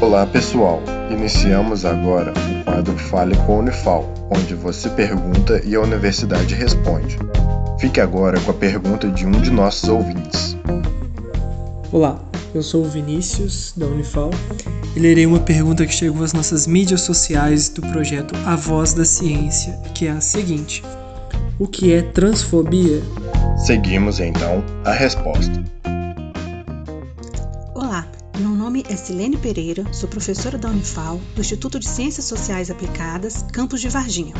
Olá pessoal, iniciamos agora o quadro Fale com a Unifal, onde você pergunta e a universidade responde. Fique agora com a pergunta de um de nossos ouvintes. Olá, eu sou o Vinícius, da Unifal, e lerei uma pergunta que chegou às nossas mídias sociais do projeto A Voz da Ciência, que é a seguinte: O que é transfobia? Seguimos então a resposta. Nome é Silene Pereira, sou professora da Unifal, do Instituto de Ciências Sociais Aplicadas, campus de Varginha.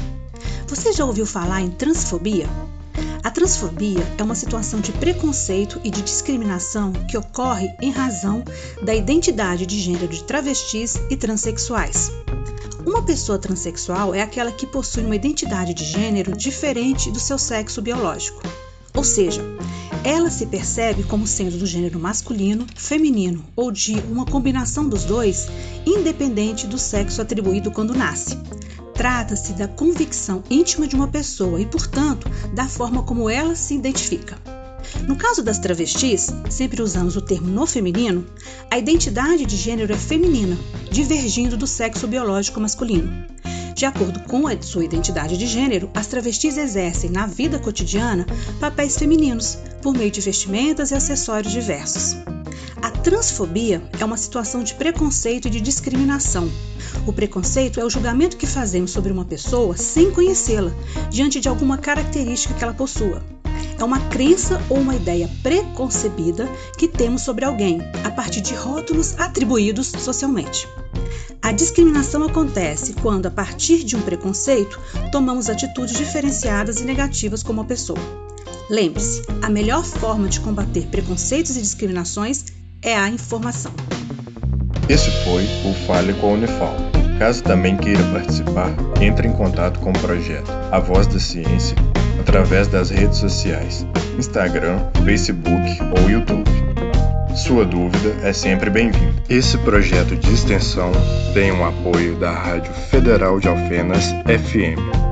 Você já ouviu falar em transfobia? A transfobia é uma situação de preconceito e de discriminação que ocorre em razão da identidade de gênero de travestis e transexuais. Uma pessoa transexual é aquela que possui uma identidade de gênero diferente do seu sexo biológico. Ou seja, ela se percebe como sendo do gênero masculino, feminino ou de uma combinação dos dois, independente do sexo atribuído quando nasce. Trata-se da convicção íntima de uma pessoa e, portanto, da forma como ela se identifica. No caso das travestis, sempre usamos o termo no feminino, a identidade de gênero é feminina, divergindo do sexo biológico masculino. De acordo com a sua identidade de gênero, as travestis exercem na vida cotidiana papéis femininos, por meio de vestimentas e acessórios diversos. A transfobia é uma situação de preconceito e de discriminação. O preconceito é o julgamento que fazemos sobre uma pessoa sem conhecê-la, diante de alguma característica que ela possua. É uma crença ou uma ideia preconcebida que temos sobre alguém, a partir de rótulos atribuídos socialmente. A discriminação acontece quando, a partir de um preconceito, tomamos atitudes diferenciadas e negativas com uma pessoa. Lembre-se, a melhor forma de combater preconceitos e discriminações é a informação. Esse foi o Fale com a Unifal. Caso também queira participar, entre em contato com o projeto A Voz da Ciência através das redes sociais, Instagram, Facebook ou YouTube. Sua dúvida é sempre bem-vinda. Esse projeto de extensão tem o um apoio da Rádio Federal de Alfenas FM